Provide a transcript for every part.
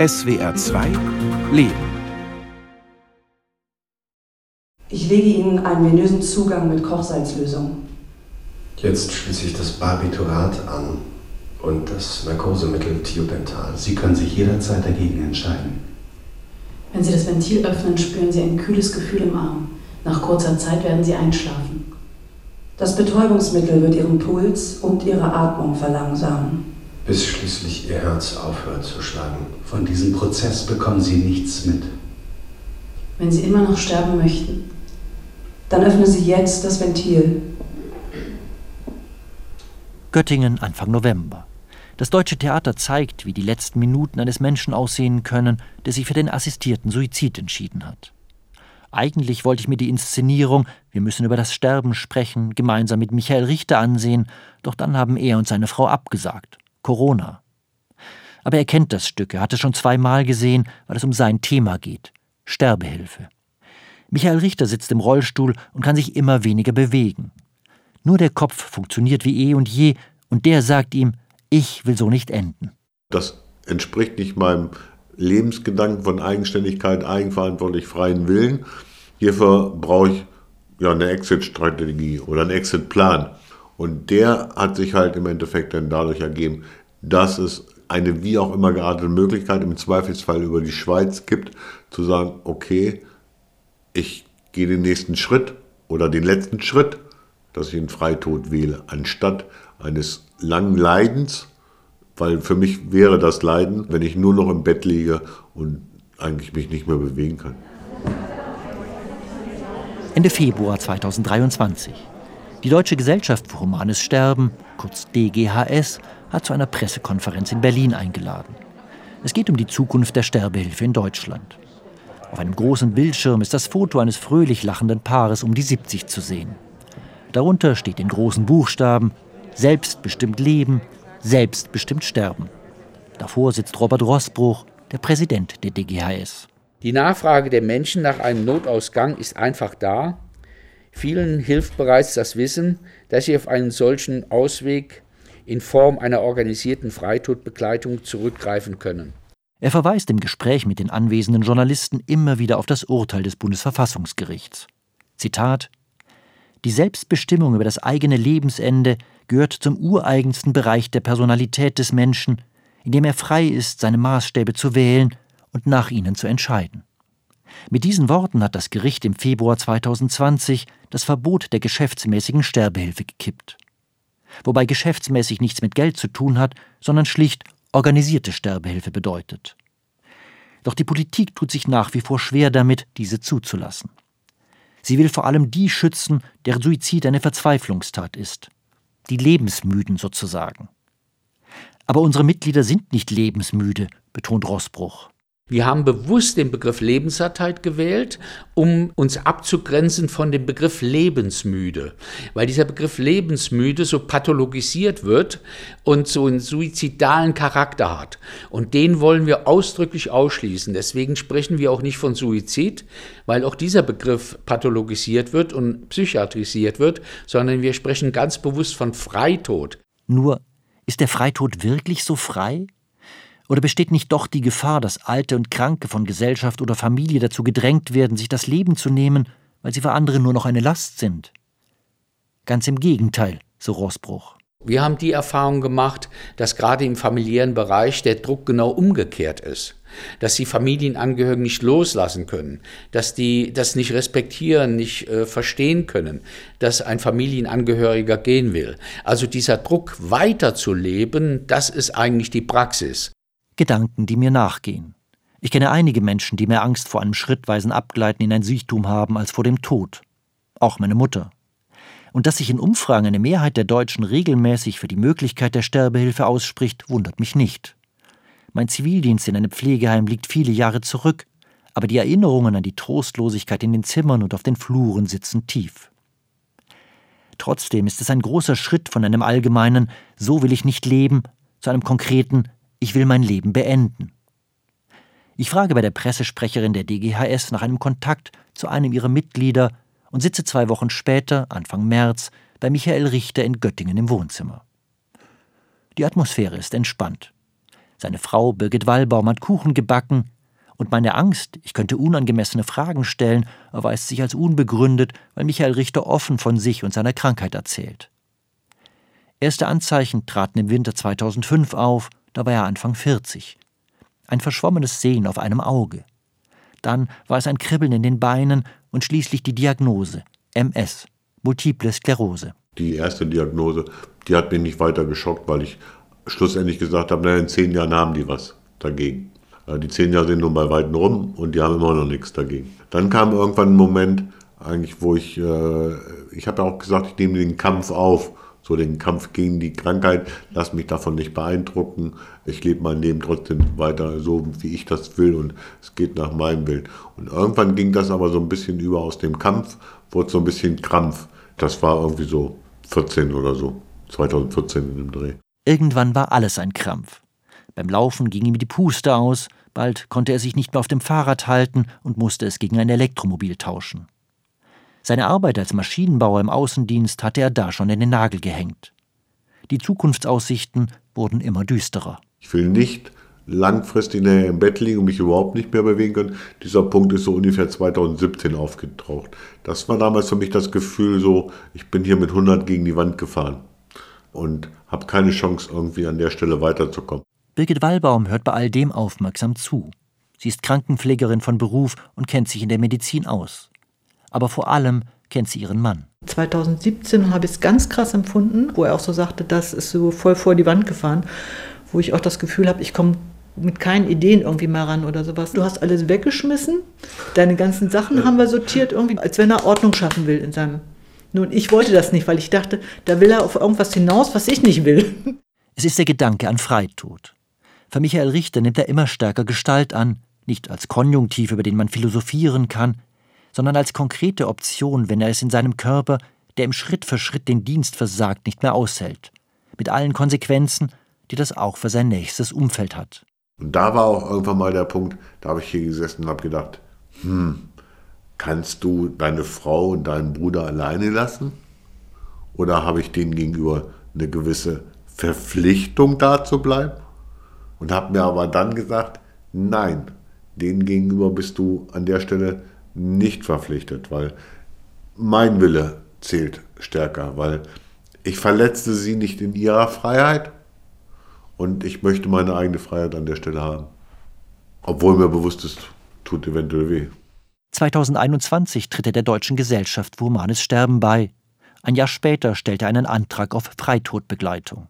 SWR 2 Leben. Ich lege Ihnen einen venösen Zugang mit Kochsalzlösung. Jetzt schließe ich das Barbiturat an und das Narkosemittel Thiopental. Sie können sich jederzeit dagegen entscheiden. Wenn Sie das Ventil öffnen, spüren Sie ein kühles Gefühl im Arm. Nach kurzer Zeit werden Sie einschlafen. Das Betäubungsmittel wird Ihren Puls und Ihre Atmung verlangsamen. Bis schließlich Ihr Herz aufhört zu schlagen. Von diesem Prozess bekommen Sie nichts mit. Wenn Sie immer noch sterben möchten, dann öffnen Sie jetzt das Ventil. Göttingen Anfang November. Das Deutsche Theater zeigt, wie die letzten Minuten eines Menschen aussehen können, der sich für den assistierten Suizid entschieden hat. Eigentlich wollte ich mir die Inszenierung Wir müssen über das Sterben sprechen gemeinsam mit Michael Richter ansehen, doch dann haben er und seine Frau abgesagt. Corona. Aber er kennt das Stück, er hat es schon zweimal gesehen, weil es um sein Thema geht. Sterbehilfe. Michael Richter sitzt im Rollstuhl und kann sich immer weniger bewegen. Nur der Kopf funktioniert wie eh und je, und der sagt ihm, ich will so nicht enden. Das entspricht nicht meinem Lebensgedanken von Eigenständigkeit, eigenverantwortlich, freien Willen. Hierfür brauche ich ja eine Exit-Strategie oder einen Exit-Plan. Und der hat sich halt im Endeffekt dann dadurch ergeben, dass es eine wie auch immer geartete Möglichkeit im Zweifelsfall über die Schweiz gibt, zu sagen, okay, ich gehe den nächsten Schritt oder den letzten Schritt, dass ich einen Freitod wähle, anstatt eines langen Leidens, weil für mich wäre das Leiden, wenn ich nur noch im Bett liege und eigentlich mich nicht mehr bewegen kann. Ende Februar 2023. Die Deutsche Gesellschaft für Humanes Sterben, kurz DGHS, hat zu einer Pressekonferenz in Berlin eingeladen. Es geht um die Zukunft der Sterbehilfe in Deutschland. Auf einem großen Bildschirm ist das Foto eines fröhlich lachenden Paares um die 70 zu sehen. Darunter steht in großen Buchstaben Selbstbestimmt leben, selbstbestimmt sterben. Davor sitzt Robert Rossbruch, der Präsident der DGHS. Die Nachfrage der Menschen nach einem Notausgang ist einfach da. Vielen hilft bereits das Wissen, dass sie auf einen solchen Ausweg in Form einer organisierten Freitodbegleitung zurückgreifen können. Er verweist im Gespräch mit den anwesenden Journalisten immer wieder auf das Urteil des Bundesverfassungsgerichts. Zitat Die Selbstbestimmung über das eigene Lebensende gehört zum ureigensten Bereich der Personalität des Menschen, in dem er frei ist, seine Maßstäbe zu wählen und nach ihnen zu entscheiden. Mit diesen Worten hat das Gericht im Februar 2020 das Verbot der geschäftsmäßigen Sterbehilfe gekippt. Wobei geschäftsmäßig nichts mit Geld zu tun hat, sondern schlicht organisierte Sterbehilfe bedeutet. Doch die Politik tut sich nach wie vor schwer damit, diese zuzulassen. Sie will vor allem die schützen, deren Suizid eine Verzweiflungstat ist die Lebensmüden sozusagen. Aber unsere Mitglieder sind nicht lebensmüde, betont Rossbruch. Wir haben bewusst den Begriff Lebenssattheit gewählt, um uns abzugrenzen von dem Begriff lebensmüde, weil dieser Begriff lebensmüde so pathologisiert wird und so einen suizidalen Charakter hat. Und den wollen wir ausdrücklich ausschließen. Deswegen sprechen wir auch nicht von Suizid, weil auch dieser Begriff pathologisiert wird und psychiatrisiert wird, sondern wir sprechen ganz bewusst von Freitod. Nur, ist der Freitod wirklich so frei? Oder besteht nicht doch die Gefahr, dass Alte und Kranke von Gesellschaft oder Familie dazu gedrängt werden, sich das Leben zu nehmen, weil sie für andere nur noch eine Last sind? Ganz im Gegenteil, so Rossbruch. Wir haben die Erfahrung gemacht, dass gerade im familiären Bereich der Druck genau umgekehrt ist. Dass die Familienangehörigen nicht loslassen können, dass die das nicht respektieren, nicht äh, verstehen können, dass ein Familienangehöriger gehen will. Also dieser Druck weiterzuleben, das ist eigentlich die Praxis. Gedanken, die mir nachgehen. Ich kenne einige Menschen, die mehr Angst vor einem schrittweisen Abgleiten in ein Siechtum haben als vor dem Tod. Auch meine Mutter. Und dass sich in Umfragen eine Mehrheit der Deutschen regelmäßig für die Möglichkeit der Sterbehilfe ausspricht, wundert mich nicht. Mein Zivildienst in einem Pflegeheim liegt viele Jahre zurück, aber die Erinnerungen an die Trostlosigkeit in den Zimmern und auf den Fluren sitzen tief. Trotzdem ist es ein großer Schritt von einem allgemeinen So will ich nicht leben zu einem konkreten ich will mein Leben beenden. Ich frage bei der Pressesprecherin der DGHS nach einem Kontakt zu einem ihrer Mitglieder und sitze zwei Wochen später, Anfang März, bei Michael Richter in Göttingen im Wohnzimmer. Die Atmosphäre ist entspannt. Seine Frau Birgit Wallbaum hat Kuchen gebacken, und meine Angst, ich könnte unangemessene Fragen stellen, erweist sich als unbegründet, weil Michael Richter offen von sich und seiner Krankheit erzählt. Erste Anzeichen traten im Winter 2005 auf, da war er Anfang 40. Ein verschwommenes Sehen auf einem Auge. Dann war es ein Kribbeln in den Beinen und schließlich die Diagnose MS, Multiple Sklerose. Die erste Diagnose, die hat mich nicht weiter geschockt, weil ich schlussendlich gesagt habe, naja, in zehn Jahren haben die was dagegen. Äh, die zehn Jahre sind nun bei Weitem rum und die haben immer noch nichts dagegen. Dann kam irgendwann ein Moment, eigentlich, wo ich, äh, ich habe ja auch gesagt, ich nehme den Kampf auf, so den Kampf gegen die Krankheit, lass mich davon nicht beeindrucken. Ich lebe mein Leben trotzdem weiter so, wie ich das will und es geht nach meinem Willen. Und irgendwann ging das aber so ein bisschen über aus dem Kampf, wurde so ein bisschen Krampf. Das war irgendwie so 14 oder so, 2014 in dem Dreh. Irgendwann war alles ein Krampf. Beim Laufen ging ihm die Puste aus, bald konnte er sich nicht mehr auf dem Fahrrad halten und musste es gegen ein Elektromobil tauschen. Seine Arbeit als Maschinenbauer im Außendienst hatte er da schon in den Nagel gehängt. Die Zukunftsaussichten wurden immer düsterer. Ich will nicht langfristig im Bett liegen und mich überhaupt nicht mehr bewegen können. Dieser Punkt ist so ungefähr 2017 aufgetaucht. Das war damals für mich das Gefühl so, ich bin hier mit 100 gegen die Wand gefahren und habe keine Chance irgendwie an der Stelle weiterzukommen. Birgit Wallbaum hört bei all dem aufmerksam zu. Sie ist Krankenpflegerin von Beruf und kennt sich in der Medizin aus. Aber vor allem kennt sie ihren Mann. 2017 habe ich es ganz krass empfunden, wo er auch so sagte, das ist so voll vor die Wand gefahren, wo ich auch das Gefühl habe, ich komme mit keinen Ideen irgendwie mehr ran oder sowas. Du hast alles weggeschmissen, deine ganzen Sachen haben wir sortiert irgendwie, als wenn er Ordnung schaffen will in seinem. Nun, ich wollte das nicht, weil ich dachte, da will er auf irgendwas hinaus, was ich nicht will. Es ist der Gedanke an Freitod. Für Michael Richter nimmt er immer stärker Gestalt an, nicht als Konjunktiv, über den man philosophieren kann, sondern als konkrete Option, wenn er es in seinem Körper, der im Schritt für Schritt den Dienst versagt, nicht mehr aushält. Mit allen Konsequenzen, die das auch für sein nächstes Umfeld hat. Und da war auch irgendwann mal der Punkt, da habe ich hier gesessen und habe gedacht, hm, kannst du deine Frau und deinen Bruder alleine lassen? Oder habe ich denen gegenüber eine gewisse Verpflichtung da zu bleiben? Und habe mir aber dann gesagt, nein, denen gegenüber bist du an der Stelle nicht verpflichtet, weil mein Wille zählt stärker, weil ich verletzte sie nicht in ihrer Freiheit und ich möchte meine eigene Freiheit an der Stelle haben. Obwohl mir bewusst ist, tut eventuell weh. 2021 tritt er der Deutschen Gesellschaft für Humanes Sterben bei. Ein Jahr später stellt er einen Antrag auf Freitodbegleitung.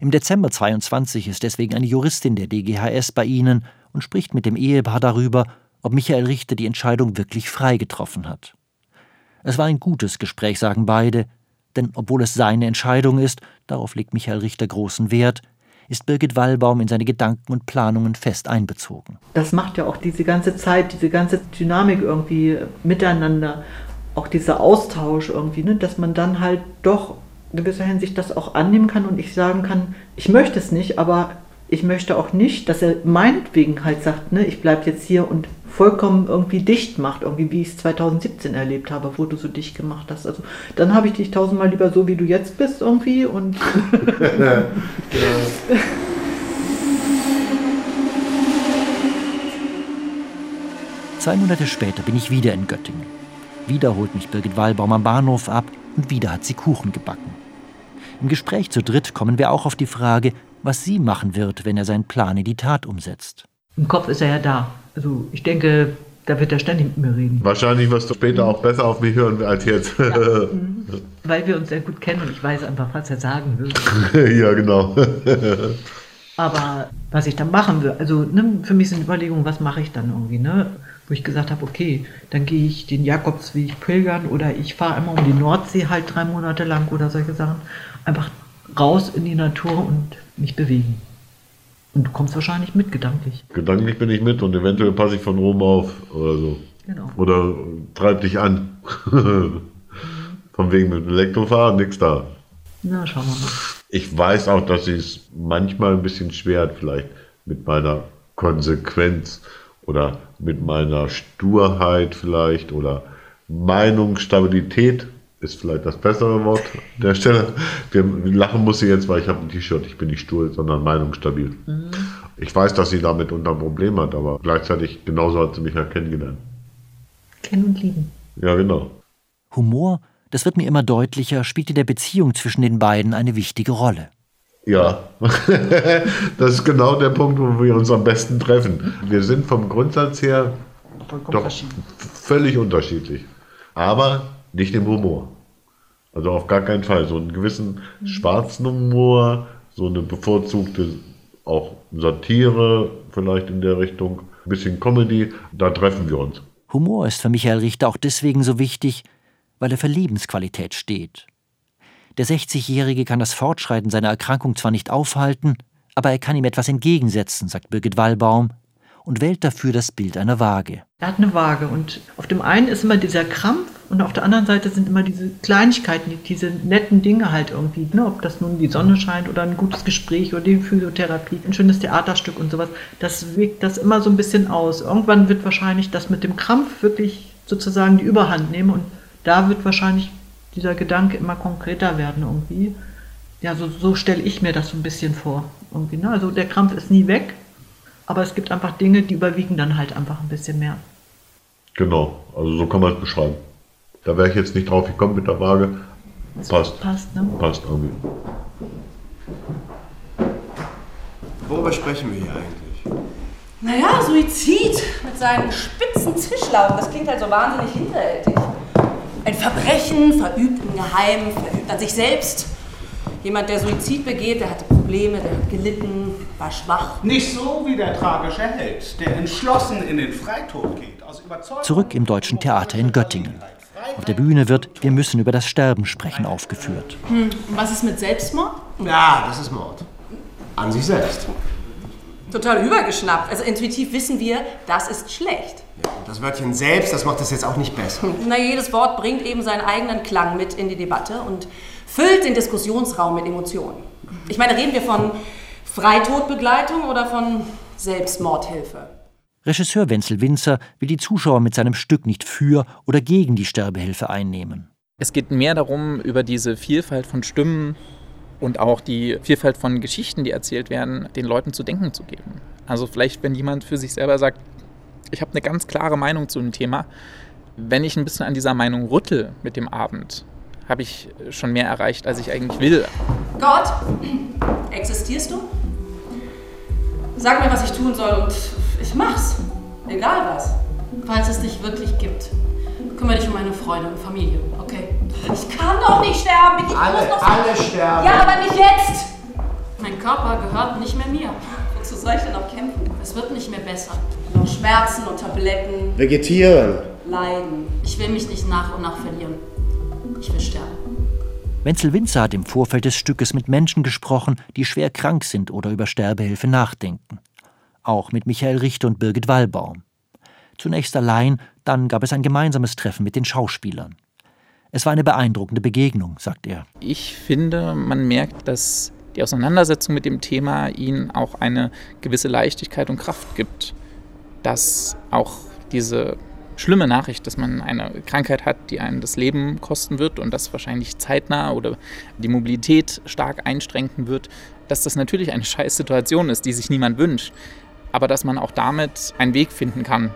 Im Dezember 22 ist deswegen eine Juristin der DGHS bei Ihnen und spricht mit dem Ehepaar darüber, ob Michael Richter die Entscheidung wirklich frei getroffen hat. Es war ein gutes Gespräch, sagen beide, denn obwohl es seine Entscheidung ist, darauf legt Michael Richter großen Wert, ist Birgit Wallbaum in seine Gedanken und Planungen fest einbezogen. Das macht ja auch diese ganze Zeit, diese ganze Dynamik irgendwie miteinander, auch dieser Austausch irgendwie, ne, dass man dann halt doch in gewisser Hinsicht das auch annehmen kann und ich sagen kann, ich möchte es nicht, aber ich möchte auch nicht, dass er meinetwegen halt sagt, ne, ich bleibe jetzt hier und vollkommen irgendwie dicht macht, irgendwie wie ich es 2017 erlebt habe, wo du so dicht gemacht hast. Also dann habe ich dich tausendmal lieber so, wie du jetzt bist irgendwie und ja. Zwei Monate später bin ich wieder in Göttingen. Wieder holt mich Birgit Wallbaum am Bahnhof ab und wieder hat sie Kuchen gebacken. Im Gespräch zu dritt kommen wir auch auf die Frage, was sie machen wird, wenn er seinen Plan in die Tat umsetzt. Im Kopf ist er ja da. Also ich denke, da wird er ständig mit mir reden. Wahrscheinlich wirst du später auch besser auf mich hören als jetzt. Ja. Mhm. Weil wir uns sehr gut kennen und ich weiß einfach, was er sagen will. ja, genau. Aber was ich dann machen will, also ne, für mich sind Überlegungen, was mache ich dann irgendwie, ne? Wo ich gesagt habe, okay, dann gehe ich den Jakobsweg pilgern oder ich fahre immer um die Nordsee halt drei Monate lang oder solche Sachen. Einfach raus in die Natur und mich bewegen. Und du kommst wahrscheinlich mit, gedanklich. Gedanklich bin ich mit und eventuell passe ich von oben auf oder so. Genau. Oder treib dich an. von wegen mit Elektrofahren, nix da. Na, schauen wir mal. Ich weiß auch, dass ich es manchmal ein bisschen schwer hat, vielleicht mit meiner Konsequenz oder mit meiner Sturheit vielleicht oder Meinungsstabilität ist vielleicht das bessere Wort an der Stelle. Wir lachen muss sie jetzt, weil ich habe ein T-Shirt, ich bin nicht stur, sondern meinungsstabil. Mhm. Ich weiß, dass sie damit unter ein Problem hat, aber gleichzeitig genauso hat sie mich ja kennengelernt. Kennen und lieben. Ja, genau. Humor, das wird mir immer deutlicher, spielt in der Beziehung zwischen den beiden eine wichtige Rolle. Ja, das ist genau der Punkt, wo wir uns am besten treffen. Wir sind vom Grundsatz her doch völlig unterschiedlich. Aber nicht im Humor. Also auf gar keinen Fall. So einen gewissen schwarzen Humor, so eine bevorzugte auch Satire vielleicht in der Richtung, ein bisschen Comedy, da treffen wir uns. Humor ist für Michael Richter auch deswegen so wichtig, weil er für Lebensqualität steht. Der 60-Jährige kann das Fortschreiten seiner Erkrankung zwar nicht aufhalten, aber er kann ihm etwas entgegensetzen, sagt Birgit Wallbaum und wählt dafür das Bild einer Waage. Er hat eine Waage und auf dem einen ist immer dieser Krampf und auf der anderen Seite sind immer diese Kleinigkeiten, diese netten Dinge halt irgendwie. Ne? Ob das nun die Sonne scheint oder ein gutes Gespräch oder die Physiotherapie, ein schönes Theaterstück und sowas. Das wirkt das immer so ein bisschen aus. Irgendwann wird wahrscheinlich das mit dem Krampf wirklich sozusagen die Überhand nehmen und da wird wahrscheinlich dieser Gedanke immer konkreter werden irgendwie. Ja, so, so stelle ich mir das so ein bisschen vor. Irgendwie, ne? Also der Krampf ist nie weg, aber es gibt einfach Dinge, die überwiegen dann halt einfach ein bisschen mehr. Genau, also so kann man es beschreiben. Da wäre ich jetzt nicht drauf gekommen mit der Waage. Passt. Passt, ne? Passt irgendwie. Worüber sprechen wir hier eigentlich? Naja, Suizid mit seinen spitzen Zischlaufen, das klingt halt so wahnsinnig hinterhältig. Ein Verbrechen, verübt im Geheimen, verübt an sich selbst. Jemand, der Suizid begeht, der hatte Probleme, der hat gelitten, war schwach. Nicht so wie der tragische Held, der entschlossen in den Freitod geht. Zurück im Deutschen Theater in Göttingen. Auf der Bühne wird Wir müssen über das Sterben sprechen aufgeführt. Hm, was ist mit Selbstmord? Ja, das ist Mord. An sich selbst. Total übergeschnappt. Also intuitiv wissen wir, das ist schlecht. Ja, das Wörtchen selbst, das macht das jetzt auch nicht besser. Na, jedes Wort bringt eben seinen eigenen Klang mit in die Debatte und füllt den Diskussionsraum mit Emotionen. Ich meine, reden wir von Freitodbegleitung oder von Selbstmordhilfe? Regisseur Wenzel Winzer will die Zuschauer mit seinem Stück nicht für oder gegen die Sterbehilfe einnehmen. Es geht mehr darum, über diese Vielfalt von Stimmen und auch die Vielfalt von Geschichten, die erzählt werden, den Leuten zu denken zu geben. Also vielleicht, wenn jemand für sich selber sagt, ich habe eine ganz klare Meinung zu dem Thema, wenn ich ein bisschen an dieser Meinung rüttel mit dem Abend, habe ich schon mehr erreicht, als ich eigentlich will. Gott, existierst du? Sag mir, was ich tun soll und ich mach's. Egal was. Falls es dich wirklich gibt. Kümmere dich um meine Freunde und Familie, okay? Ich kann doch nicht sterben. Ich alle, muss noch alle sterben. Ja, aber nicht jetzt. Mein Körper gehört nicht mehr mir. Wozu soll ich denn noch kämpfen? Es wird nicht mehr besser. Noch Schmerzen und Tabletten. Vegetieren. Leiden. Ich will mich nicht nach und nach verlieren. Ich will sterben. Wenzel Winzer hat im Vorfeld des Stückes mit Menschen gesprochen, die schwer krank sind oder über Sterbehilfe nachdenken auch mit Michael Richter und Birgit Wallbaum. Zunächst allein, dann gab es ein gemeinsames Treffen mit den Schauspielern. Es war eine beeindruckende Begegnung, sagt er. Ich finde, man merkt, dass die Auseinandersetzung mit dem Thema ihnen auch eine gewisse Leichtigkeit und Kraft gibt. Dass auch diese schlimme Nachricht, dass man eine Krankheit hat, die einen das Leben kosten wird und das wahrscheinlich zeitnah oder die Mobilität stark einschränken wird, dass das natürlich eine scheiß Situation ist, die sich niemand wünscht aber dass man auch damit einen Weg finden kann,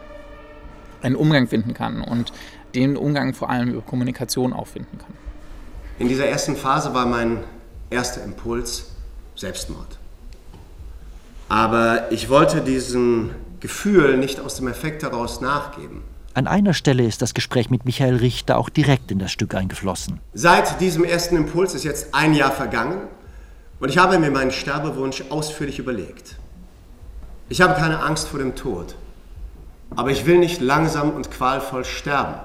einen Umgang finden kann und den Umgang vor allem über Kommunikation auch finden kann. In dieser ersten Phase war mein erster Impuls Selbstmord. Aber ich wollte diesem Gefühl nicht aus dem Effekt heraus nachgeben. An einer Stelle ist das Gespräch mit Michael Richter auch direkt in das Stück eingeflossen. Seit diesem ersten Impuls ist jetzt ein Jahr vergangen und ich habe mir meinen Sterbewunsch ausführlich überlegt. Ich habe keine Angst vor dem Tod, aber ich will nicht langsam und qualvoll sterben.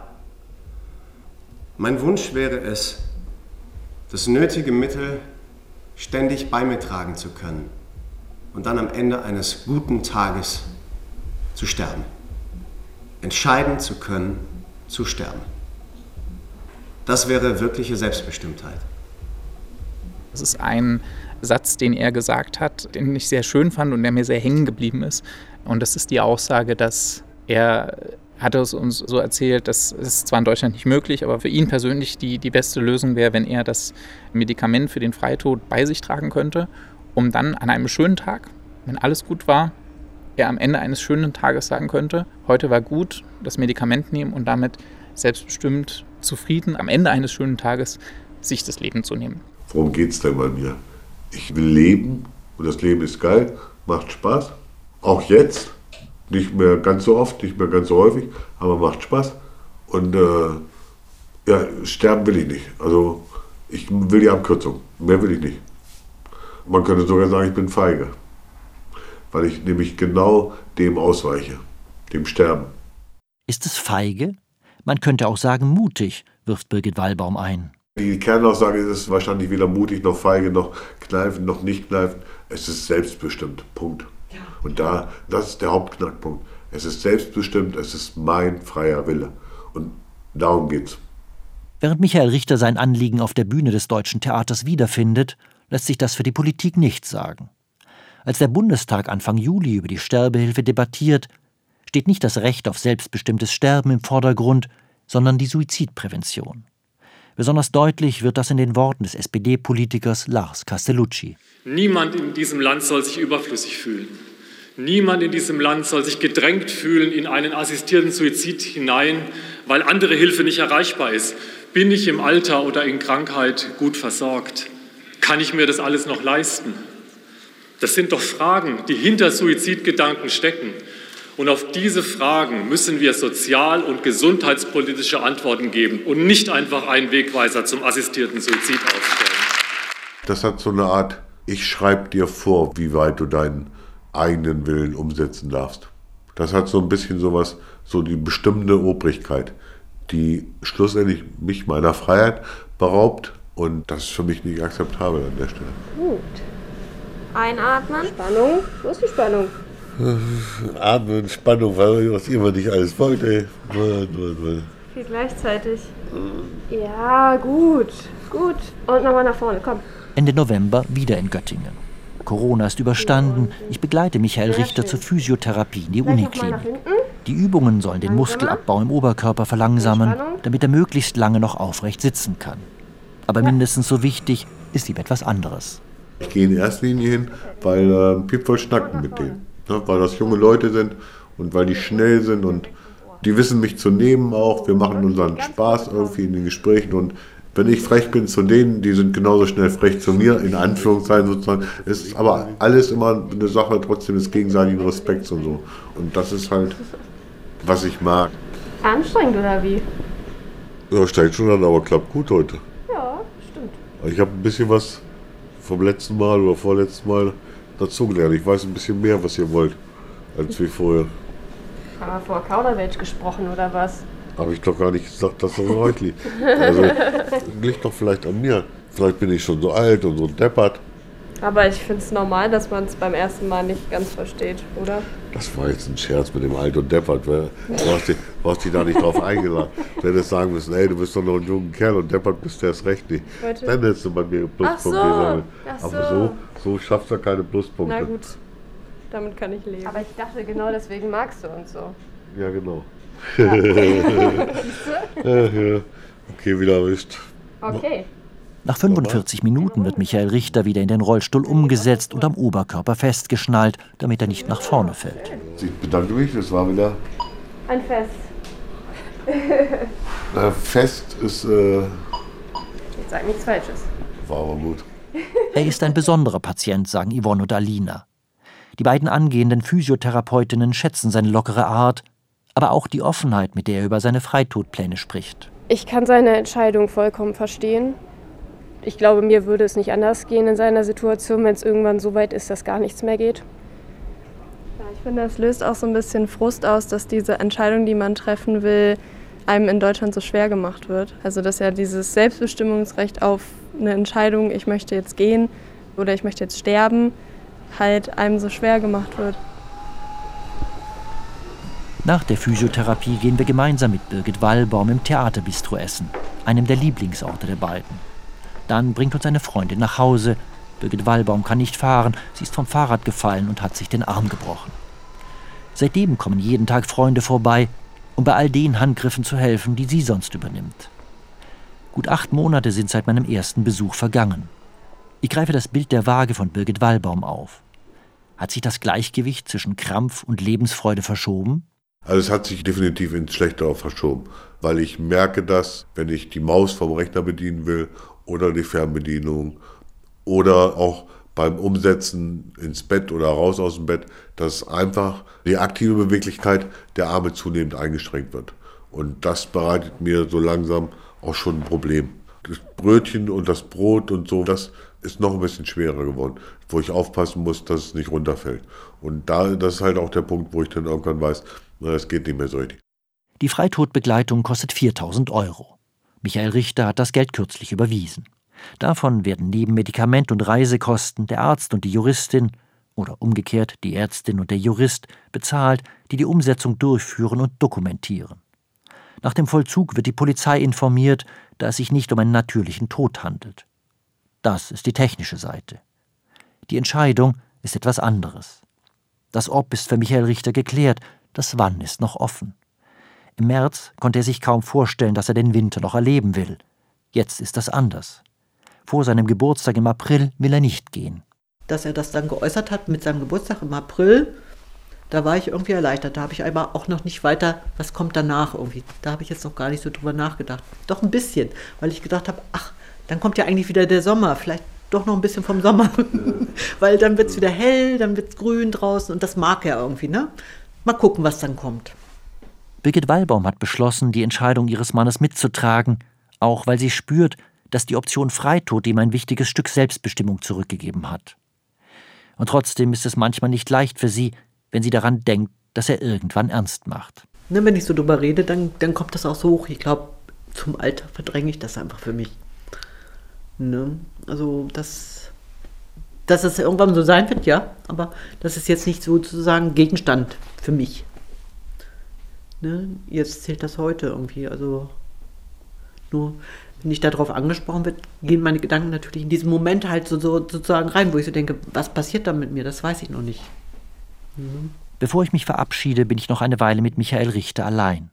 Mein Wunsch wäre es, das nötige Mittel ständig bei mir tragen zu können und dann am Ende eines guten Tages zu sterben. Entscheiden zu können, zu sterben. Das wäre wirkliche Selbstbestimmtheit. Das ist ein Satz, den er gesagt hat, den ich sehr schön fand und der mir sehr hängen geblieben ist. Und das ist die Aussage, dass er hat es uns so erzählt, dass es zwar in Deutschland nicht möglich, aber für ihn persönlich die, die beste Lösung wäre, wenn er das Medikament für den Freitod bei sich tragen könnte, um dann an einem schönen Tag, wenn alles gut war, er am Ende eines schönen Tages sagen könnte, heute war gut, das Medikament nehmen und damit selbstbestimmt, zufrieden am Ende eines schönen Tages sich das Leben zu nehmen. Worum geht es denn bei mir? Ich will leben und das Leben ist geil, macht Spaß. Auch jetzt, nicht mehr ganz so oft, nicht mehr ganz so häufig, aber macht Spaß. Und äh, ja, sterben will ich nicht. Also ich will die Abkürzung, mehr will ich nicht. Man könnte sogar sagen, ich bin feige, weil ich nämlich genau dem ausweiche, dem Sterben. Ist es feige? Man könnte auch sagen mutig, wirft Birgit Wallbaum ein. Die Kernaussage ist wahrscheinlich weder mutig noch feige noch kneifen noch nicht kneifen. Es ist selbstbestimmt. Punkt. Und da, das ist der Hauptknackpunkt. Es ist selbstbestimmt, es ist mein freier Wille. Und darum geht's. Während Michael Richter sein Anliegen auf der Bühne des Deutschen Theaters wiederfindet, lässt sich das für die Politik nicht sagen. Als der Bundestag Anfang Juli über die Sterbehilfe debattiert, steht nicht das Recht auf selbstbestimmtes Sterben im Vordergrund, sondern die Suizidprävention. Besonders deutlich wird das in den Worten des SPD-Politikers Lars Castellucci. Niemand in diesem Land soll sich überflüssig fühlen. Niemand in diesem Land soll sich gedrängt fühlen in einen assistierten Suizid hinein, weil andere Hilfe nicht erreichbar ist. Bin ich im Alter oder in Krankheit gut versorgt? Kann ich mir das alles noch leisten? Das sind doch Fragen, die hinter Suizidgedanken stecken. Und auf diese Fragen müssen wir sozial- und gesundheitspolitische Antworten geben und nicht einfach einen Wegweiser zum assistierten Suizid aufstellen. Das hat so eine Art, ich schreibe dir vor, wie weit du deinen eigenen Willen umsetzen darfst. Das hat so ein bisschen sowas, so die bestimmende Obrigkeit, die schlussendlich mich meiner Freiheit beraubt und das ist für mich nicht akzeptabel an der Stelle. Gut. Einatmen. Spannung. Wo ist die Spannung? Atmen, Spannung, was immer nicht alles folgt, ey. Viel gleichzeitig. Ja, gut. Gut. Und nochmal nach vorne, komm. Ende November wieder in Göttingen. Corona ist überstanden. Ich begleite Michael Richter zur Physiotherapie in die Uniklinik. Die Übungen sollen den Muskelabbau im Oberkörper verlangsamen, damit er möglichst lange noch aufrecht sitzen kann. Aber mindestens so wichtig ist ihm etwas anderes. Ich gehe in erster Linie hin, weil äh, Piep voll schnacken mit denen. Ne? Weil das junge Leute sind und weil die schnell sind und die wissen mich zu nehmen auch. Wir machen unseren Spaß irgendwie in den Gesprächen und wenn ich frech bin zu denen, die sind genauso schnell frech zu mir, in Anführungszeichen sozusagen. Es ist aber alles immer eine Sache trotzdem des gegenseitigen Respekts und so. Und das ist halt, was ich mag. Anstrengend oder wie? Ja, steigt schon an, aber klappt gut heute. Ja, stimmt. Ich habe ein bisschen was vom letzten Mal oder vorletzten Mal dazugelernt. Ich weiß ein bisschen mehr, was ihr wollt, als wie vorher. Haben wir vor Kauderwelsch gesprochen oder was? Habe ich doch gar nicht gesagt, das so heute liegt. Also liegt doch vielleicht an mir. Vielleicht bin ich schon so alt und so deppert. Aber ich finde es normal, dass man es beim ersten Mal nicht ganz versteht, oder? Das war jetzt ein Scherz mit dem alt und deppert. Du hast, dich, du hast dich da nicht drauf eingeladen. Du hättest sagen müssen, ey, du bist doch noch ein junger Kerl und deppert bist du erst recht nicht. Warte. Dann hättest du bei mir Pluspunkte Ach so. sammeln. Ach Aber so. so, so schaffst du keine Pluspunkte. Na gut, damit kann ich leben. Aber ich dachte, genau deswegen magst du uns so. Ja, genau. Ja. ja, ja. Okay, wieder erwischt. Okay. Nach 45 Minuten wird Michael Richter wieder in den Rollstuhl umgesetzt und am Oberkörper festgeschnallt, damit er nicht nach vorne fällt. Ich bedanke mich, das war wieder. Ein Fest. Na, fest ist, äh, Jetzt sag nichts Falsches. war aber gut. Er ist ein besonderer Patient, sagen Yvonne und Alina. Die beiden angehenden Physiotherapeutinnen schätzen seine lockere Art, aber auch die Offenheit, mit der er über seine Freitodpläne spricht. Ich kann seine Entscheidung vollkommen verstehen. Ich glaube, mir würde es nicht anders gehen in seiner Situation, wenn es irgendwann so weit ist, dass gar nichts mehr geht. Ja, ich finde, es löst auch so ein bisschen Frust aus, dass diese Entscheidung, die man treffen will, einem in Deutschland so schwer gemacht wird. Also dass ja dieses Selbstbestimmungsrecht auf eine Entscheidung, ich möchte jetzt gehen oder ich möchte jetzt sterben, halt einem so schwer gemacht wird. Nach der Physiotherapie gehen wir gemeinsam mit Birgit Wallbaum im Theaterbistro essen, einem der Lieblingsorte der beiden. Dann bringt uns eine Freundin nach Hause. Birgit Wallbaum kann nicht fahren, sie ist vom Fahrrad gefallen und hat sich den Arm gebrochen. Seitdem kommen jeden Tag Freunde vorbei, um bei all den Handgriffen zu helfen, die sie sonst übernimmt. Gut acht Monate sind seit meinem ersten Besuch vergangen. Ich greife das Bild der Waage von Birgit Wallbaum auf. Hat sich das Gleichgewicht zwischen Krampf und Lebensfreude verschoben? Also es hat sich definitiv ins Schlechtere verschoben, weil ich merke dass, wenn ich die Maus vom Rechner bedienen will oder die Fernbedienung oder auch beim Umsetzen ins Bett oder raus aus dem Bett, dass einfach die aktive Beweglichkeit der Arme zunehmend eingeschränkt wird. Und das bereitet mir so langsam auch schon ein Problem. Das Brötchen und das Brot und so, das ist noch ein bisschen schwerer geworden, wo ich aufpassen muss, dass es nicht runterfällt. Und da, das ist halt auch der Punkt, wo ich dann irgendwann weiß, es geht nicht mehr so richtig. Die Freitodbegleitung kostet 4000 Euro. Michael Richter hat das Geld kürzlich überwiesen. Davon werden neben Medikament- und Reisekosten der Arzt und die Juristin oder umgekehrt die Ärztin und der Jurist bezahlt, die die Umsetzung durchführen und dokumentieren. Nach dem Vollzug wird die Polizei informiert, da es sich nicht um einen natürlichen Tod handelt. Das ist die technische Seite. Die Entscheidung ist etwas anderes. Das Ob ist für Michael Richter geklärt, das Wann ist noch offen. Im März konnte er sich kaum vorstellen, dass er den Winter noch erleben will. Jetzt ist das anders. Vor seinem Geburtstag im April will er nicht gehen. Dass er das dann geäußert hat mit seinem Geburtstag im April, da war ich irgendwie erleichtert. Da habe ich aber auch noch nicht weiter, was kommt danach irgendwie. Da habe ich jetzt noch gar nicht so drüber nachgedacht. Doch ein bisschen, weil ich gedacht habe, ach, dann kommt ja eigentlich wieder der Sommer. Vielleicht doch noch ein bisschen vom Sommer. weil dann wird es wieder hell, dann wird es grün draußen und das mag er irgendwie, ne? Mal gucken, was dann kommt. Birgit Wallbaum hat beschlossen, die Entscheidung ihres Mannes mitzutragen, auch weil sie spürt, dass die Option Freitod ihm ein wichtiges Stück Selbstbestimmung zurückgegeben hat. Und trotzdem ist es manchmal nicht leicht für sie, wenn sie daran denkt, dass er irgendwann ernst macht. Ne, wenn ich so drüber rede, dann, dann kommt das auch so hoch. Ich glaube, zum Alter verdränge ich das einfach für mich. Ne? Also, das, dass es irgendwann so sein wird, ja, aber das ist jetzt nicht sozusagen Gegenstand für mich. Ne? Jetzt zählt das heute irgendwie. Also, nur wenn ich darauf angesprochen wird, gehen meine Gedanken natürlich in diesen Moment halt so, so, sozusagen rein, wo ich so denke, was passiert da mit mir? Das weiß ich noch nicht. Mhm. Bevor ich mich verabschiede, bin ich noch eine Weile mit Michael Richter allein.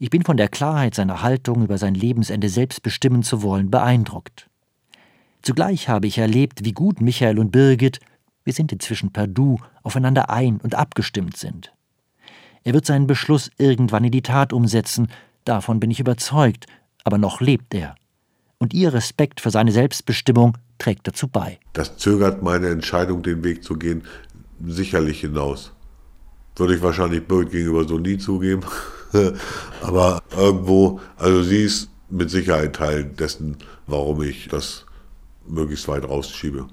Ich bin von der Klarheit seiner Haltung, über sein Lebensende selbst bestimmen zu wollen, beeindruckt. Zugleich habe ich erlebt, wie gut Michael und Birgit, wir sind inzwischen per Du, aufeinander ein- und abgestimmt sind. Er wird seinen Beschluss irgendwann in die Tat umsetzen, davon bin ich überzeugt, aber noch lebt er. Und ihr Respekt für seine Selbstbestimmung trägt dazu bei. Das zögert meine Entscheidung, den Weg zu gehen, sicherlich hinaus. Würde ich wahrscheinlich Bird gegenüber so nie zugeben. aber irgendwo, also sie ist mit Sicherheit Teil dessen, warum ich das möglichst weit rausschiebe.